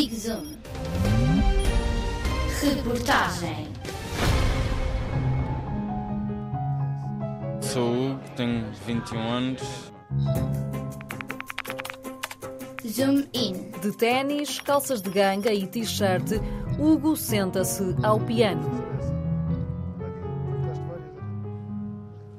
Zig Zoom. Reportagem. Sou o Hugo, tenho 21 anos. Zoom In. De ténis, calças de ganga e t-shirt, Hugo senta-se ao piano.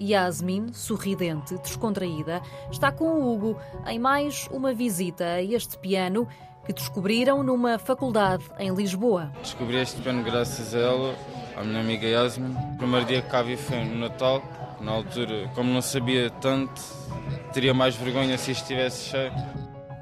Yasmin, sorridente, descontraída, está com o Hugo em mais uma visita a este piano que descobriram numa faculdade em Lisboa. Descobri este piano graças a ela, à minha amiga Yasmin. O primeiro dia que cá vi foi no Natal. Na altura, como não sabia tanto, teria mais vergonha se estivesse cheio.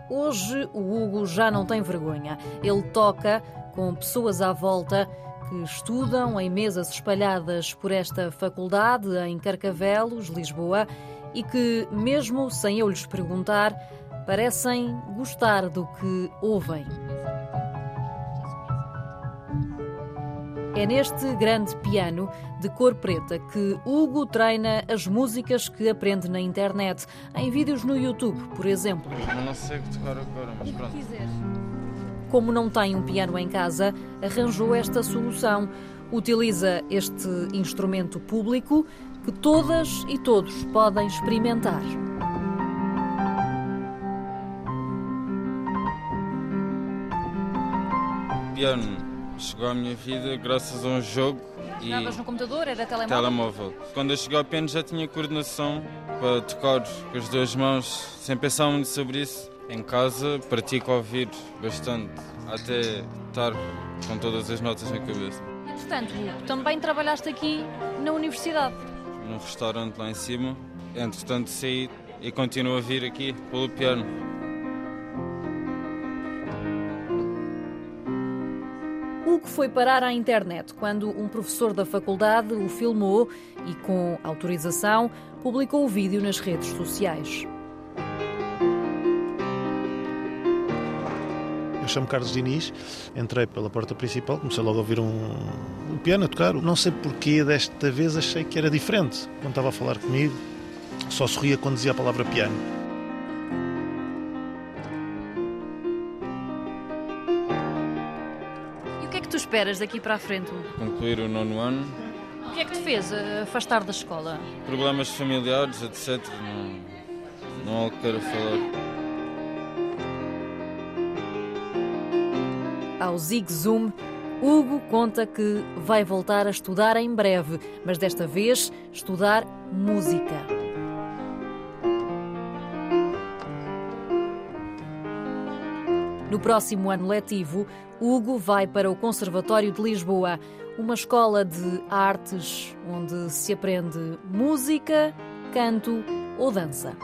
Hoje o Hugo já não tem vergonha. Ele toca com pessoas à volta que estudam em mesas espalhadas por esta faculdade em Carcavelos, Lisboa, e que, mesmo sem eu lhes perguntar, parecem gostar do que ouvem. É neste grande piano de cor preta que Hugo treina as músicas que aprende na internet, em vídeos no YouTube, por exemplo. Eu não sei tocar agora, mas pronto. Como não tem um piano em casa, arranjou esta solução. Utiliza este instrumento público que todas e todos podem experimentar. O piano chegou à minha vida graças a um jogo e Jogavas no computador? Era telemóvel? telemóvel. Quando eu cheguei ao piano já tinha coordenação para tocar com as duas mãos, sem pensar muito sobre isso. Em casa pratico ouvir bastante, até estar com todas as notas na cabeça. Entretanto, também trabalhaste aqui na universidade. Num restaurante lá em cima, entretanto saí e continuo a vir aqui pelo piano. Hugo foi parar à internet quando um professor da faculdade o filmou e, com autorização, publicou o vídeo nas redes sociais. Chamo Carlos Diniz, entrei pela porta principal, comecei logo a ouvir um, um piano a tocar. Não sei porquê, desta vez achei que era diferente. Quando estava a falar comigo, só sorria quando dizia a palavra piano. E o que é que tu esperas daqui para a frente? Concluir o nono ano, O que é que te fez eh, afastar da escola? problemas familiares, etc. Não, não há algo que queira falar. Ao Zig Zoom, Hugo conta que vai voltar a estudar em breve, mas desta vez estudar música. No próximo ano letivo, Hugo vai para o Conservatório de Lisboa, uma escola de artes onde se aprende música, canto ou dança.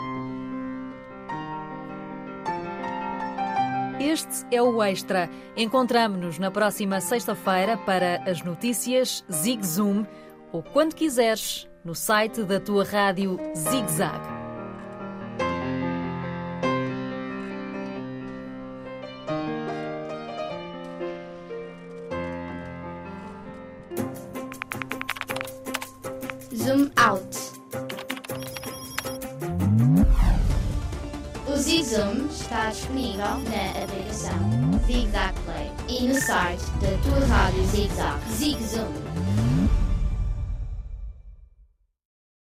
Este é o Extra. Encontramo-nos na próxima sexta-feira para as notícias Zig Zoom ou quando quiseres no site da tua rádio Zig Zag. Zoom Out. O Zig Zoom está disponível na aplicação Zig Zag Play e no site da tua rádio Zig Zag. Zig Zoom.